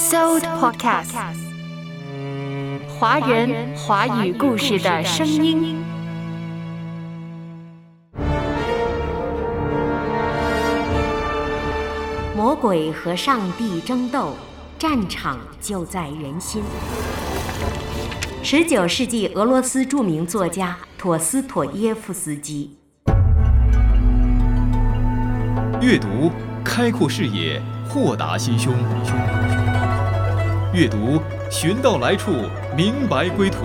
Sold Podcast，华人华语故事的声音。魔鬼和上帝争斗，战场就在人心。十九世纪俄罗斯著名作家陀思妥耶夫斯基。阅读，开阔视野，豁达心胸。阅读，寻到来处，明白归途。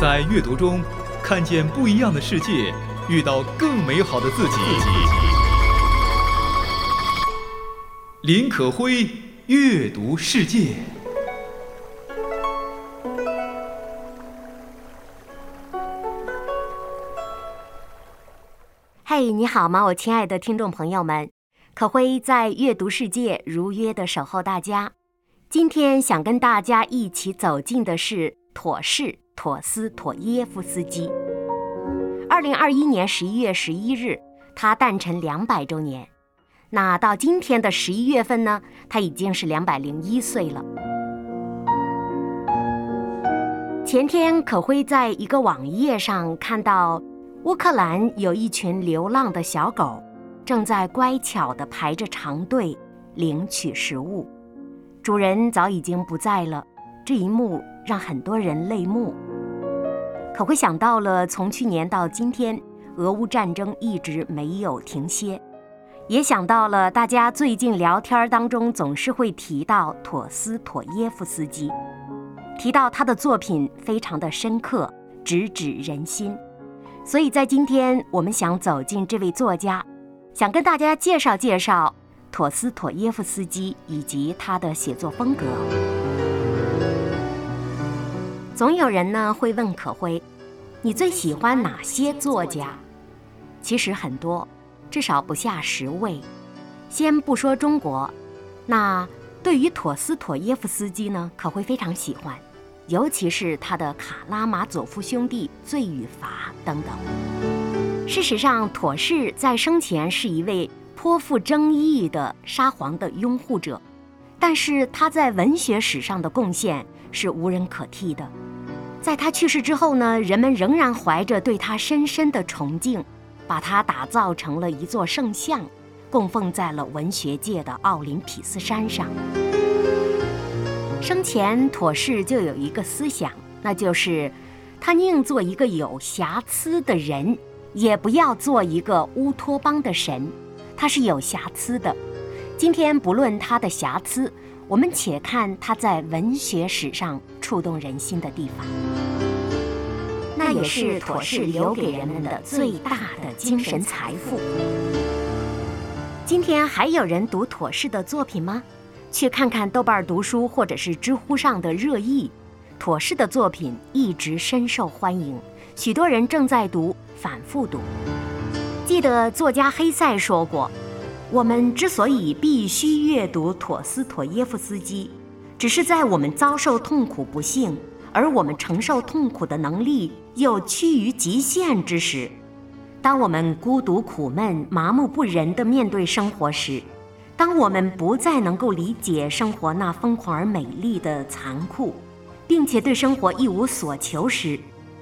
在阅读中，看见不一样的世界，遇到更美好的自己。林可辉，阅读世界。嘿，你好吗，我亲爱的听众朋友们？可辉在阅读世界如约的守候大家。今天想跟大家一起走进的是妥氏妥斯妥耶夫斯基。二零二一年十一月十一日，他诞辰两百周年。那到今天的十一月份呢，他已经是两百零一岁了。前天可辉在一个网页上看到，乌克兰有一群流浪的小狗，正在乖巧地排着长队领取食物。主人早已经不在了，这一幕让很多人泪目。可会想到了从去年到今天，俄乌战争一直没有停歇，也想到了大家最近聊天当中总是会提到妥斯妥耶夫斯基，提到他的作品非常的深刻，直指人心。所以在今天，我们想走进这位作家，想跟大家介绍介绍。陀思妥耶夫斯基以及他的写作风格，总有人呢会问可辉：“你最喜欢哪些作家？”其实很多，至少不下十位。先不说中国，那对于陀思妥耶夫斯基呢，可会非常喜欢，尤其是他的《卡拉马佐夫兄弟》《罪与罚》等等。事实上，妥氏在生前是一位。颇富争议的沙皇的拥护者，但是他在文学史上的贡献是无人可替的。在他去世之后呢，人们仍然怀着对他深深的崇敬，把他打造成了一座圣像，供奉在了文学界的奥林匹斯山上。生前妥氏就有一个思想，那就是他宁做一个有瑕疵的人，也不要做一个乌托邦的神。它是有瑕疵的，今天不论它的瑕疵，我们且看它在文学史上触动人心的地方。那也是妥氏留给人们的最大的精神财富。今天还有人读妥氏的作品吗？去看看豆瓣读书或者是知乎上的热议，妥氏的作品一直深受欢迎，许多人正在读，反复读。记得作家黑塞说过：“我们之所以必须阅读陀思妥耶夫斯基，只是在我们遭受痛苦不幸，而我们承受痛苦的能力又趋于极限之时，当我们孤独苦闷、麻木不仁地面对生活时，当我们不再能够理解生活那疯狂而美丽的残酷，并且对生活一无所求时。”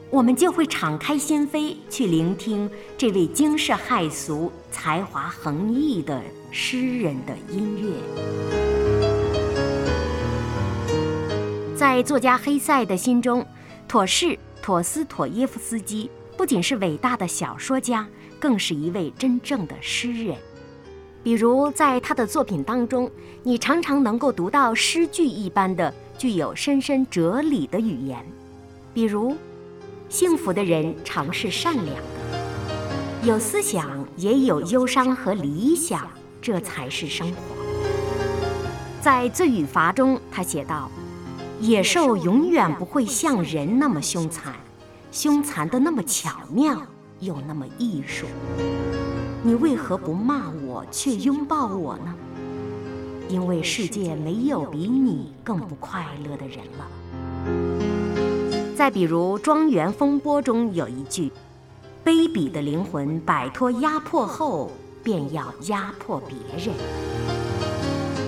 我们就会敞开心扉去聆听这位惊世骇俗、才华横溢的诗人的音乐。在作家黑塞的心中，妥氏陀思妥耶夫斯基不仅是伟大的小说家，更是一位真正的诗人。比如，在他的作品当中，你常常能够读到诗句一般的、具有深深哲理的语言，比如。幸福的人常是善良的，有思想也有忧伤和理想，这才是生活。在《罪与罚》中，他写道：“野兽永远不会像人那么凶残，凶残的那么巧妙，又那么艺术。你为何不骂我，却拥抱我呢？因为世界没有比你更不快乐的人了。”再比如《庄园风波》中有一句：“卑鄙的灵魂摆脱压迫后，便要压迫别人。”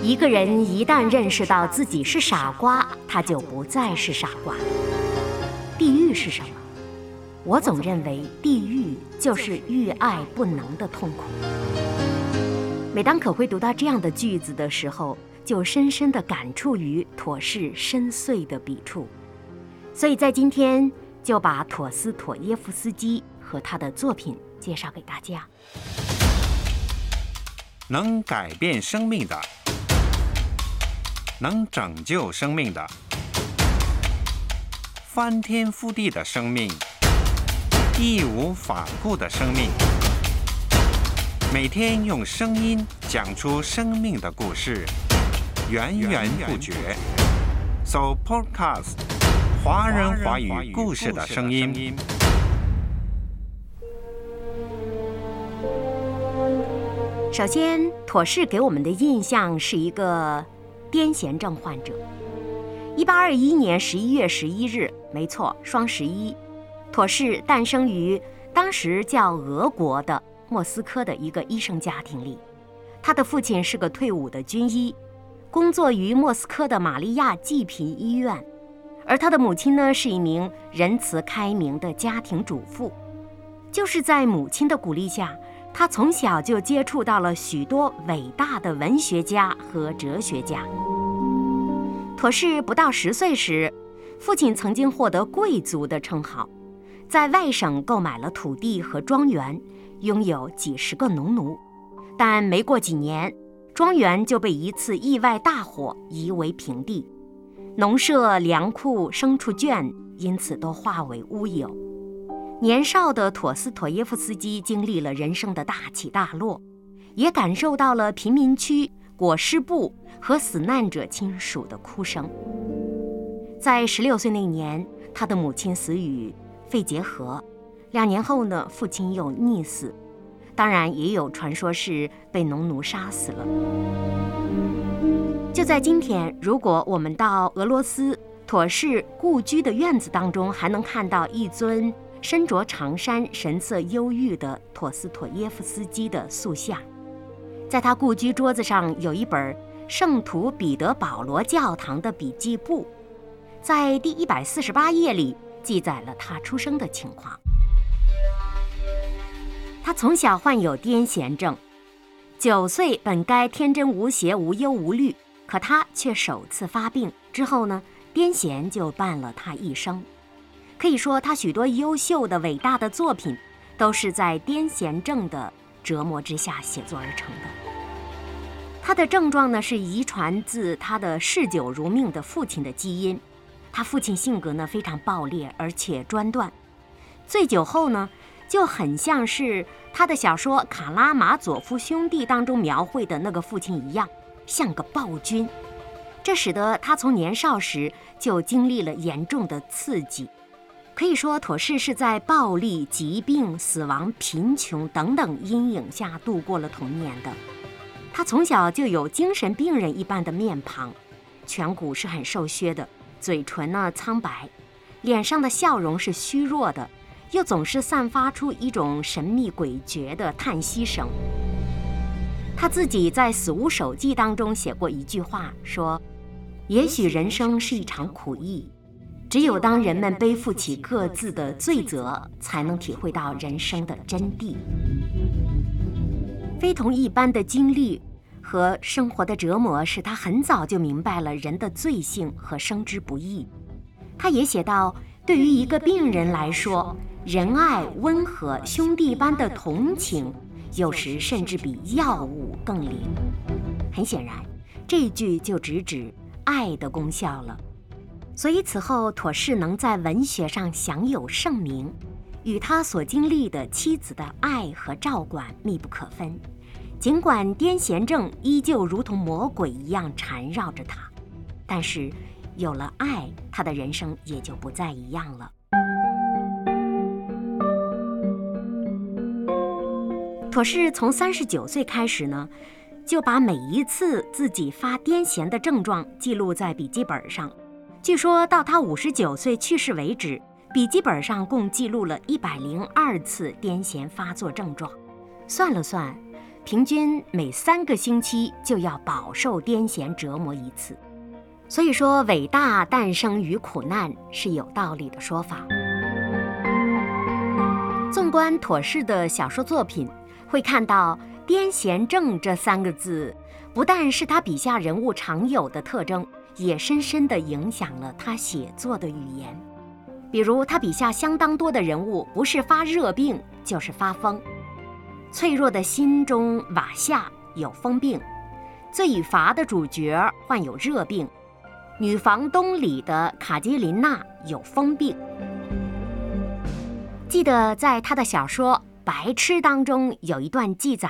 一个人一旦认识到自己是傻瓜，他就不再是傻瓜。地狱是什么？我总认为地狱就是欲爱不能的痛苦。每当可会读到这样的句子的时候，就深深的感触于妥氏深邃的笔触。所以在今天就把陀思妥耶夫斯基和他的作品介绍给大家。能改变生命的，能拯救生命的，翻天覆地的生命，义无反顾的生命。每天用声音讲出生命的故事，源源不绝。So Podcast，华人华语故事的声音。首先，妥氏给我们的印象是一个癫痫症患者。一八二一年十一月十一日，没错，双十一，妥氏诞生于当时叫俄国的。莫斯科的一个医生家庭里，他的父亲是个退伍的军医，工作于莫斯科的玛利亚济贫医院，而他的母亲呢是一名仁慈开明的家庭主妇。就是在母亲的鼓励下，他从小就接触到了许多伟大的文学家和哲学家。妥氏不到十岁时，父亲曾经获得贵族的称号，在外省购买了土地和庄园。拥有几十个农奴，但没过几年，庄园就被一次意外大火夷为平地，农舍、粮库、牲畜圈因此都化为乌有。年少的陀思妥耶夫斯基经历了人生的大起大落，也感受到了贫民区裹尸布和死难者亲属的哭声。在十六岁那年，他的母亲死于肺结核。两年后呢，父亲又溺死，当然也有传说是被农奴杀死了。就在今天，如果我们到俄罗斯妥氏故居的院子当中，还能看到一尊身着长衫、神色忧郁的妥斯妥耶夫斯基的塑像。在他故居桌子上有一本圣徒彼得保罗教堂的笔记簿，在第一百四十八页里记载了他出生的情况。他从小患有癫痫症，九岁本该天真无邪、无忧无虑，可他却首次发病之后呢，癫痫就伴了他一生。可以说，他许多优秀的、伟大的作品，都是在癫痫症的折磨之下写作而成的。他的症状呢，是遗传自他的嗜酒如命的父亲的基因。他父亲性格呢非常暴烈，而且专断，醉酒后呢。就很像是他的小说《卡拉马佐夫兄弟》当中描绘的那个父亲一样，像个暴君。这使得他从年少时就经历了严重的刺激，可以说妥氏是在暴力、疾病、死亡、贫穷等等阴影下度过了童年的。他从小就有精神病人一般的面庞，颧骨是很瘦削的，嘴唇呢苍白，脸上的笑容是虚弱的。又总是散发出一种神秘诡谲的叹息声。他自己在《死无手记》当中写过一句话，说：“也许人生是一场苦役，只有当人们背负起各自的罪责，才能体会到人生的真谛。”非同一般的经历和生活的折磨，使他很早就明白了人的罪性和生之不易。他也写到：“对于一个病人来说。”仁爱、温和、兄弟般的同情，有时甚至比药物更灵。很显然，这句就直指爱的功效了。所以此后，妥氏能在文学上享有盛名，与他所经历的妻子的爱和照管密不可分。尽管癫痫症依旧如同魔鬼一样缠绕着他，但是有了爱，他的人生也就不再一样了。可是从三十九岁开始呢，就把每一次自己发癫痫的症状记录在笔记本上。据说到他五十九岁去世为止，笔记本上共记录了一百零二次癫痫发作症状。算了算，平均每三个星期就要饱受癫痫折磨一次。所以说，伟大诞生于苦难是有道理的说法。纵观妥适的小说作品，会看到“癫痫症”这三个字，不但是他笔下人物常有的特征，也深深地影响了他写作的语言。比如，他笔下相当多的人物，不是发热病，就是发疯。脆弱的心中瓦夏有疯病，罪与罚的主角患有热病。女房东里的卡捷琳娜有疯病。记得在他的小说《白痴》当中有一段记载，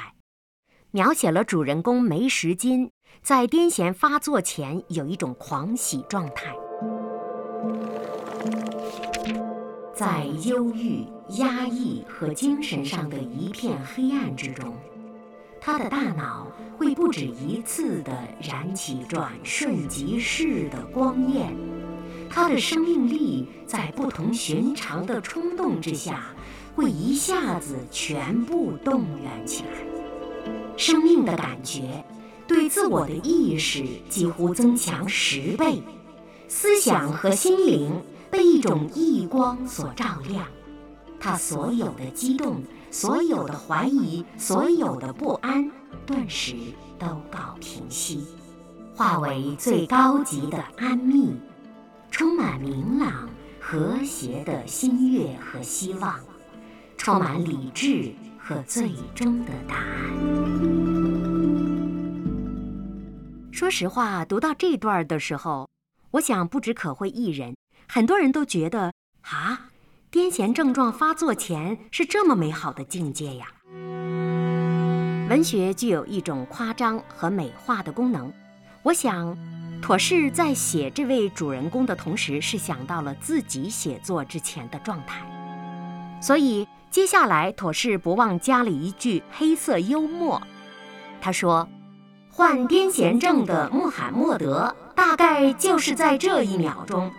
描写了主人公梅什金在癫痫发作前有一种狂喜状态，在忧郁、压抑和精神上的一片黑暗之中。他的大脑会不止一次地燃起转瞬即逝的光焰，他的生命力在不同寻常的冲动之下，会一下子全部动员起来。生命的感觉对自我的意识几乎增强十倍，思想和心灵被一种异光所照亮，他所有的激动。所有的怀疑，所有的不安，顿时都告平息，化为最高级的安谧，充满明朗和谐的心悦和希望，充满理智和最终的答案。说实话，读到这段的时候，我想不止可会一人，很多人都觉得啊。癫痫症状发作前是这么美好的境界呀！文学具有一种夸张和美化的功能。我想，妥适在写这位主人公的同时，是想到了自己写作之前的状态。所以，接下来妥适不忘加了一句黑色幽默。他说：“患癫痫症的穆罕默德，大概就是在这一秒钟。”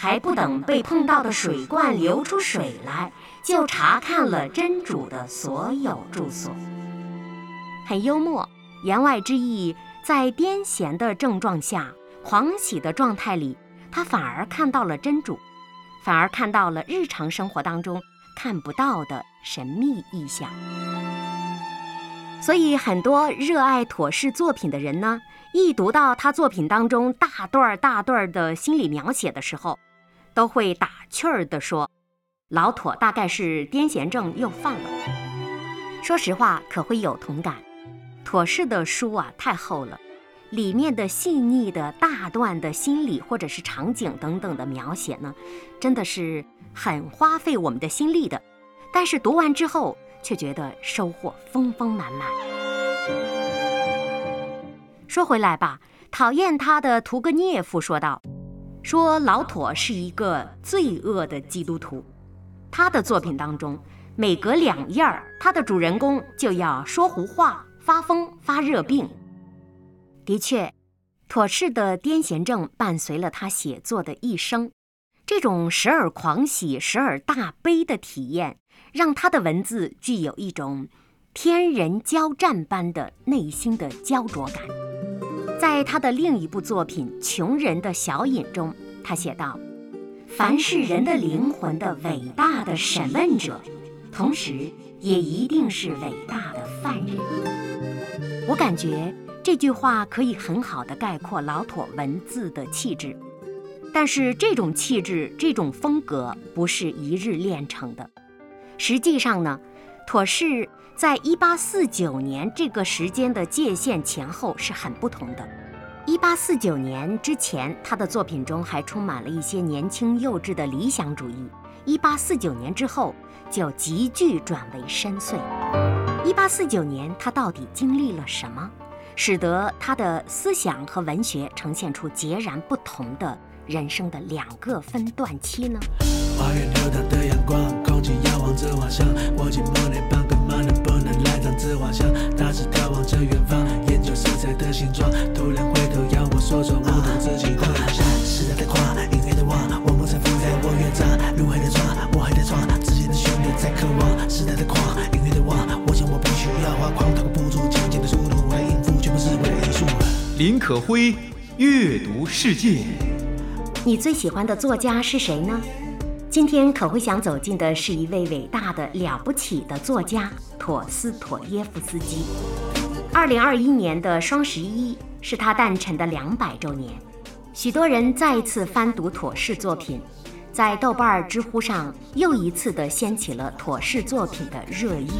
还不等被碰到的水罐流出水来，就查看了真主的所有住所。很幽默，言外之意，在癫痫的症状下，狂喜的状态里，他反而看到了真主，反而看到了日常生活当中看不到的神秘意象。所以，很多热爱妥适作品的人呢，一读到他作品当中大段儿大段儿的心理描写的时候，都会打趣儿地说：“老妥大概是癫痫症又犯了。”说实话，可会有同感。妥适的书啊，太厚了，里面的细腻的大段的心理或者是场景等等的描写呢，真的是很花费我们的心力的。但是读完之后，却觉得收获丰丰满满。说回来吧，讨厌他的屠格涅夫说道。说老妥是一个罪恶的基督徒，他的作品当中，每隔两页儿，他的主人公就要说胡话、发疯、发热病。的确，妥适的癫痫症伴随了他写作的一生，这种时而狂喜、时而大悲的体验，让他的文字具有一种天人交战般的内心的焦灼感。在他的另一部作品《穷人的小饮》中，他写道：“凡是人的灵魂的伟大的审问者，同时也一定是伟大的犯人。”我感觉这句话可以很好的概括老妥文字的气质。但是这种气质、这种风格不是一日练成的。实际上呢，妥是。在一八四九年这个时间的界限前后是很不同的。一八四九年之前，他的作品中还充满了一些年轻幼稚的理想主义；一八四九年之后，就急剧转为深邃。一八四九年，他到底经历了什么，使得他的思想和文学呈现出截然不同的人生的两个分段期呢？花园流淌的阳光，空气摇晃着花香，我紧莫内邦根，马能不能来张自画像？大致眺望着远方，研究色彩的形状，突然回头要我说说不同自己的林可辉阅读世界。你最喜欢的作家是谁呢？今天可会想走进的是一位伟大的、了不起的作家陀思妥耶夫斯基。二零二一年的双十一是他诞辰的两百周年，许多人再一次翻读妥氏作品，在豆瓣、知乎上又一次的掀起了妥氏作品的热议。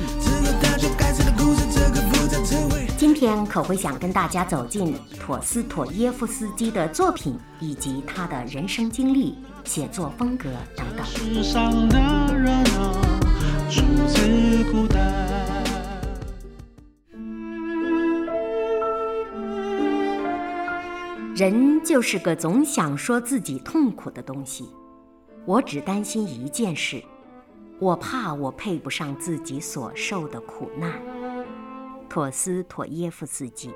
今天可会想跟大家走进陀思妥耶夫斯基的作品，以及他的人生经历、写作风格等等。世上的人啊，出自古代。人就是个总想说自己痛苦的东西。我只担心一件事，我怕我配不上自己所受的苦难。陀思妥耶夫斯基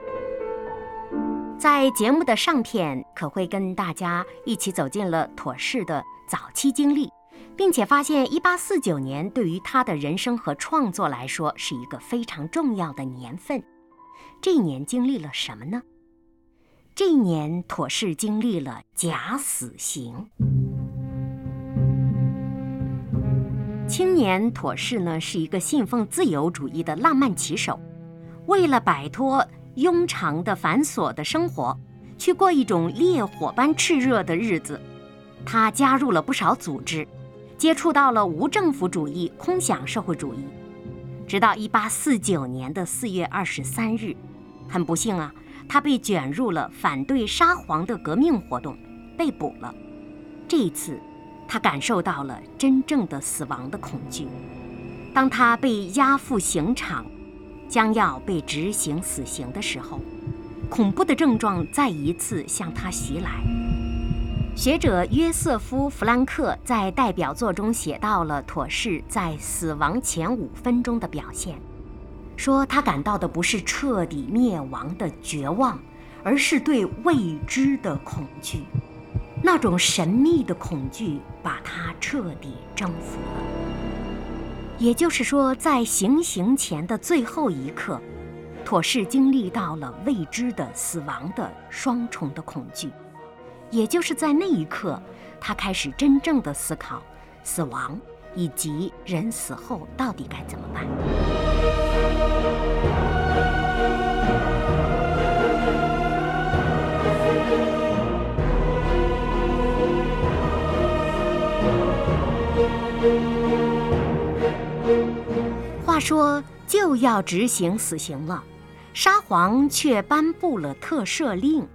在节目的上片可会跟大家一起走进了妥氏的早期经历，并且发现1849年对于他的人生和创作来说是一个非常重要的年份。这一年经历了什么呢？这一年，妥氏经历了假死刑。青年妥氏呢，是一个信奉自由主义的浪漫棋手，为了摆脱庸常的繁琐的生活，去过一种烈火般炽热的日子，他加入了不少组织，接触到了无政府主义、空想社会主义，直到一八四九年的四月二十三日，很不幸啊。他被卷入了反对沙皇的革命活动，被捕了。这一次，他感受到了真正的死亡的恐惧。当他被押赴刑场，将要被执行死刑的时候，恐怖的症状再一次向他袭来。学者约瑟夫·弗兰克在代表作中写到了妥氏在死亡前五分钟的表现。说他感到的不是彻底灭亡的绝望，而是对未知的恐惧。那种神秘的恐惧把他彻底征服了。也就是说，在行刑前的最后一刻，妥氏经历到了未知的死亡的双重的恐惧。也就是在那一刻，他开始真正的思考死亡以及人死后到底该怎么办。说就要执行死刑了，沙皇却颁布了特赦令，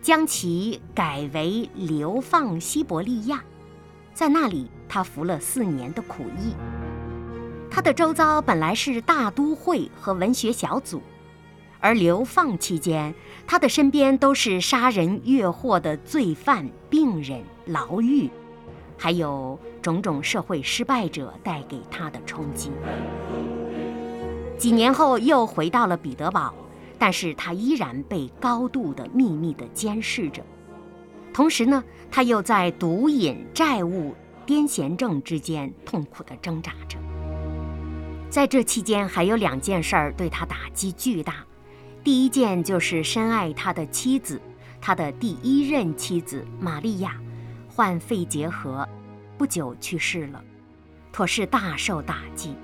将其改为流放西伯利亚，在那里他服了四年的苦役。他的周遭本来是大都会和文学小组，而流放期间，他的身边都是杀人越货的罪犯、病人、牢狱，还有种种社会失败者带给他的冲击。几年后又回到了彼得堡，但是他依然被高度的秘密的监视着。同时呢，他又在毒瘾、债务、癫痫症之间痛苦地挣扎着。在这期间，还有两件事儿对他打击巨大。第一件就是深爱他的妻子，他的第一任妻子玛利亚，患肺结核，不久去世了。妥氏大受打击，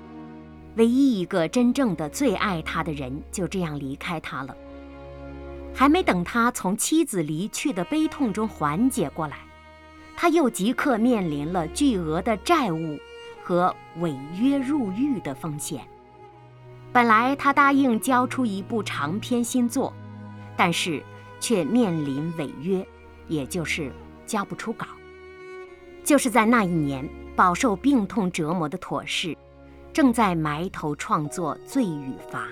唯一一个真正的最爱他的人就这样离开他了。还没等他从妻子离去的悲痛中缓解过来，他又即刻面临了巨额的债务。和违约入狱的风险。本来他答应交出一部长篇新作，但是却面临违约，也就是交不出稿。就是在那一年，饱受病痛折磨的妥氏，正在埋头创作《罪与罚》。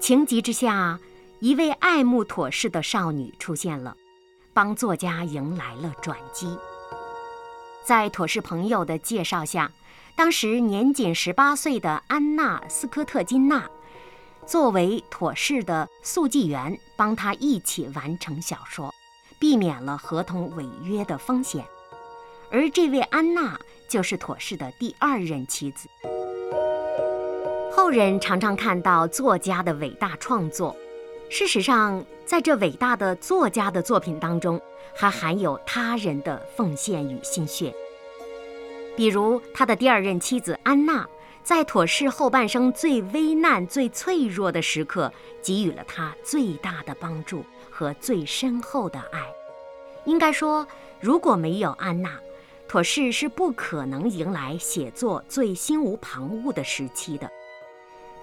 情急之下，一位爱慕妥氏的少女出现了，帮作家迎来了转机。在妥氏朋友的介绍下，当时年仅十八岁的安娜·斯科特金娜，作为妥氏的速记员，帮他一起完成小说，避免了合同违约的风险。而这位安娜就是妥氏的第二任妻子。后人常常看到作家的伟大创作，事实上，在这伟大的作家的作品当中，还含有他人的奉献与心血。比如，他的第二任妻子安娜，在妥氏后半生最危难、最脆弱的时刻，给予了他最大的帮助和最深厚的爱。应该说，如果没有安娜，妥氏是不可能迎来写作最心无旁骛的时期的，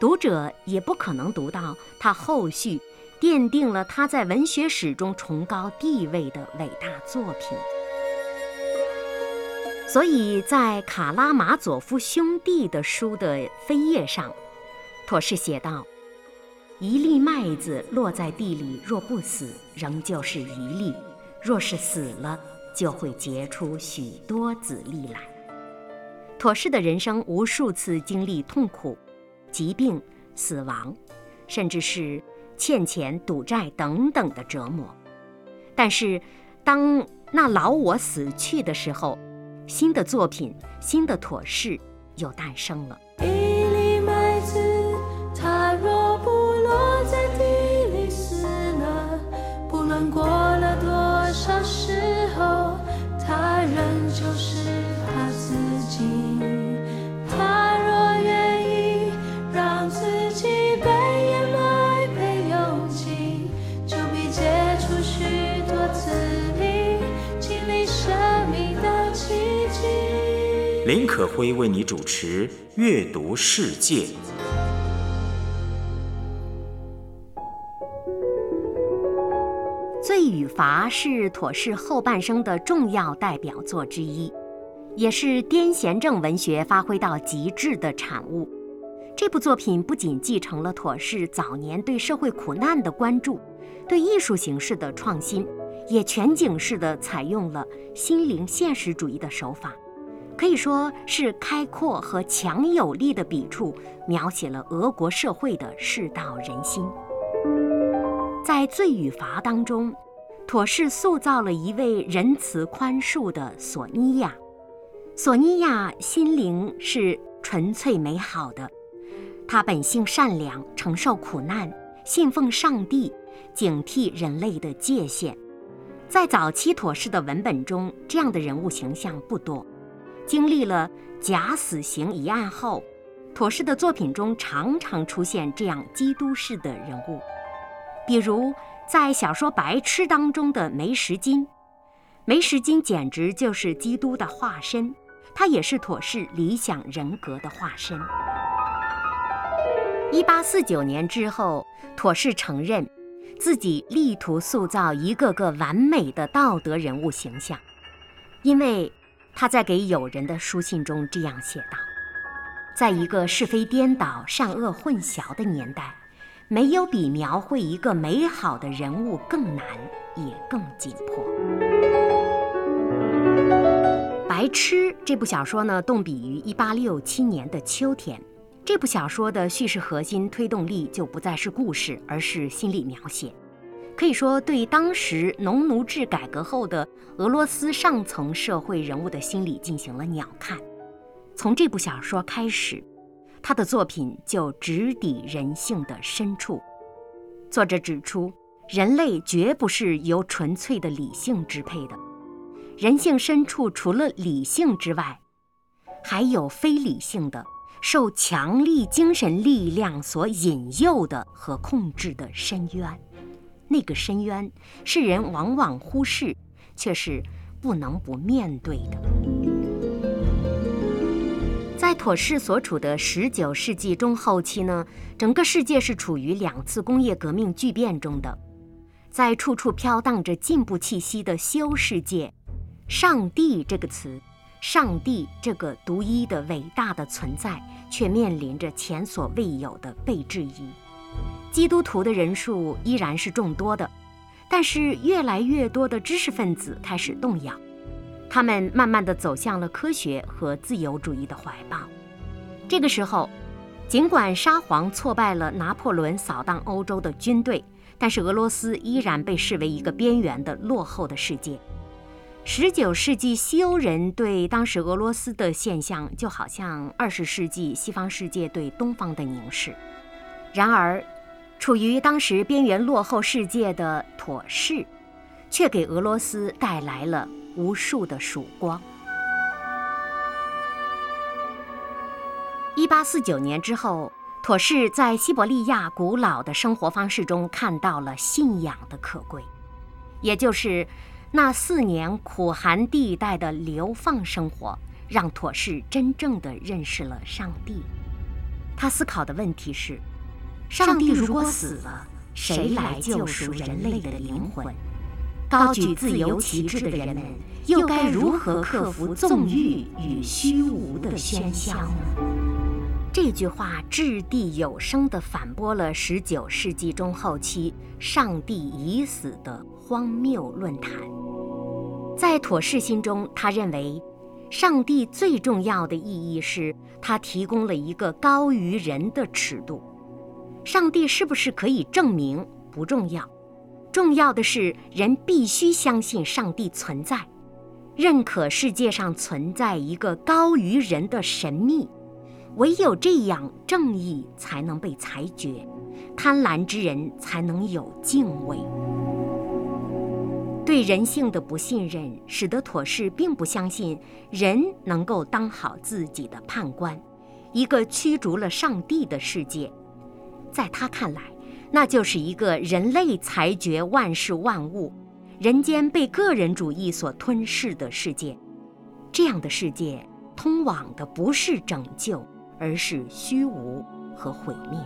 读者也不可能读到他后续。奠定了他在文学史中崇高地位的伟大作品。所以在卡拉马佐夫兄弟的书的扉页上，妥氏写道：“一粒麦子落在地里，若不死，仍旧是一粒；若是死了，就会结出许多子粒来。”妥氏的人生无数次经历痛苦、疾病、死亡，甚至是。欠钱、赌债等等的折磨，但是，当那老我死去的时候，新的作品、新的妥适又诞生了。一粒麦子，它若不落在地里死了，不论过可辉为你主持《阅读世界》。《罪与罚》是妥氏后半生的重要代表作之一，也是癫痫症文学发挥到极致的产物。这部作品不仅继承了妥氏早年对社会苦难的关注，对艺术形式的创新，也全景式的采用了心灵现实主义的手法。可以说是开阔和强有力的笔触，描写了俄国社会的世道人心。在《罪与罚》当中，妥氏塑造了一位仁慈宽恕的索尼娅。索尼娅心灵是纯粹美好的，她本性善良，承受苦难，信奉上帝，警惕人类的界限。在早期妥氏的文本中，这样的人物形象不多。经历了假死刑一案后，妥氏的作品中常常出现这样基督式的人物，比如在小说《白痴》当中的梅什金。梅什金简直就是基督的化身，他也是妥氏理想人格的化身。一八四九年之后，妥氏承认自己力图塑造一个个完美的道德人物形象，因为。他在给友人的书信中这样写道：“在一个是非颠倒、善恶混淆的年代，没有比描绘一个美好的人物更难，也更紧迫。”《白痴》这部小说呢，动笔于1867年的秋天。这部小说的叙事核心推动力就不再是故事，而是心理描写。可以说，对当时农奴制改革后的俄罗斯上层社会人物的心理进行了鸟瞰。从这部小说开始，他的作品就直抵人性的深处。作者指出，人类绝不是由纯粹的理性支配的，人性深处除了理性之外，还有非理性的、受强力精神力量所引诱的和控制的深渊。那个深渊世人往往忽视，却是不能不面对的。在妥氏所处的十九世纪中后期呢，整个世界是处于两次工业革命巨变中的，在处处飘荡着进步气息的西欧世界，上帝这个词，上帝这个独一的伟大的存在，却面临着前所未有的被质疑。基督徒的人数依然是众多的，但是越来越多的知识分子开始动摇，他们慢慢地走向了科学和自由主义的怀抱。这个时候，尽管沙皇挫败了拿破仑扫荡欧洲的军队，但是俄罗斯依然被视为一个边缘的落后的世界。十九世纪西欧人对当时俄罗斯的现象，就好像二十世纪西方世界对东方的凝视。然而。处于当时边缘落后世界的妥氏，却给俄罗斯带来了无数的曙光。一八四九年之后，妥氏在西伯利亚古老的生活方式中看到了信仰的可贵，也就是那四年苦寒地带的流放生活，让妥氏真正的认识了上帝。他思考的问题是：上帝如果死了，谁来救赎人类的灵魂？高举自由旗帜的人们，又该如何克服纵欲与虚无的喧嚣呢？这句话掷地有声地反驳了19世纪中后期“上帝已死”的荒谬论坛。在妥氏心中，他认为，上帝最重要的意义是他提供了一个高于人的尺度。上帝是不是可以证明不重要，重要的是人必须相信上帝存在，认可世界上存在一个高于人的神秘。唯有这样，正义才能被裁决，贪婪之人才能有敬畏。对人性的不信任，使得妥氏并不相信人能够当好自己的判官。一个驱逐了上帝的世界，在他看来，那就是一个人类裁决万事万物、人间被个人主义所吞噬的世界。这样的世界，通往的不是拯救。而是虚无和毁灭。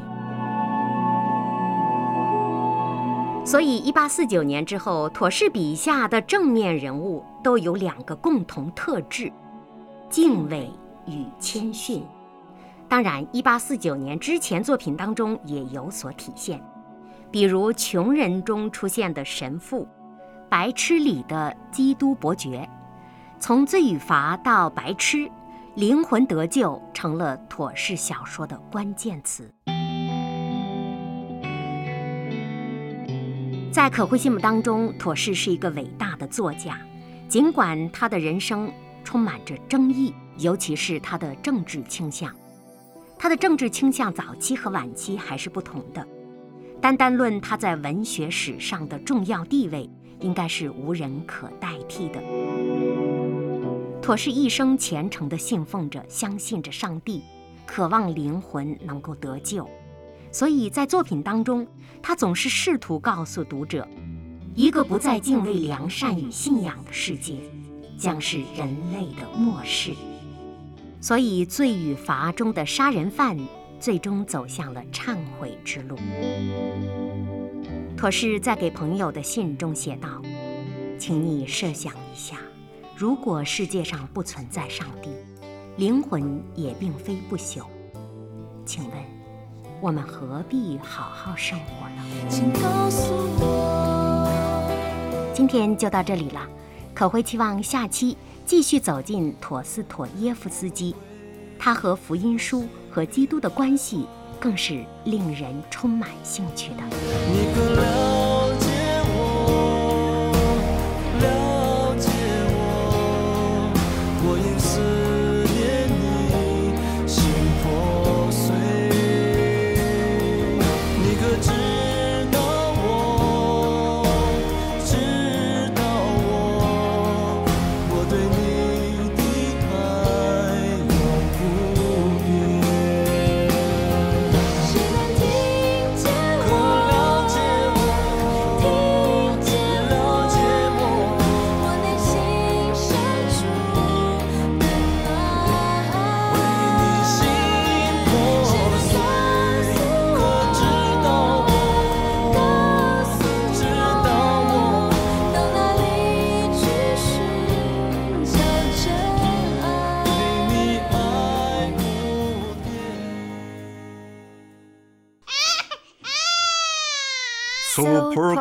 所以，一八四九年之后，妥氏笔下的正面人物都有两个共同特质：敬畏与谦逊。当然，一八四九年之前作品当中也有所体现，比如《穷人》中出现的神父，《白痴》里的基督伯爵，从罪与罚到白痴。灵魂得救成了妥氏小说的关键词。在可慧心目当中，妥氏是一个伟大的作家，尽管他的人生充满着争议，尤其是他的政治倾向。他的政治倾向早期和晚期还是不同的。单单论他在文学史上的重要地位，应该是无人可代替的。妥氏一生虔诚地信奉着、相信着上帝，渴望灵魂能够得救，所以在作品当中，他总是试图告诉读者，一个不再敬畏良善与信仰的世界，将是人类的末世。所以，《罪与罚》中的杀人犯最终走向了忏悔之路。妥氏在给朋友的信中写道：“请你设想一下。”如果世界上不存在上帝，灵魂也并非不朽，请问我们何必好好生活呢？请告诉我，今天就到这里了，可会期望下期继续走进陀思妥耶夫斯基，他和福音书和基督的关系更是令人充满兴趣的。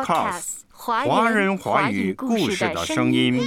Supercast 华人华语故事的声音。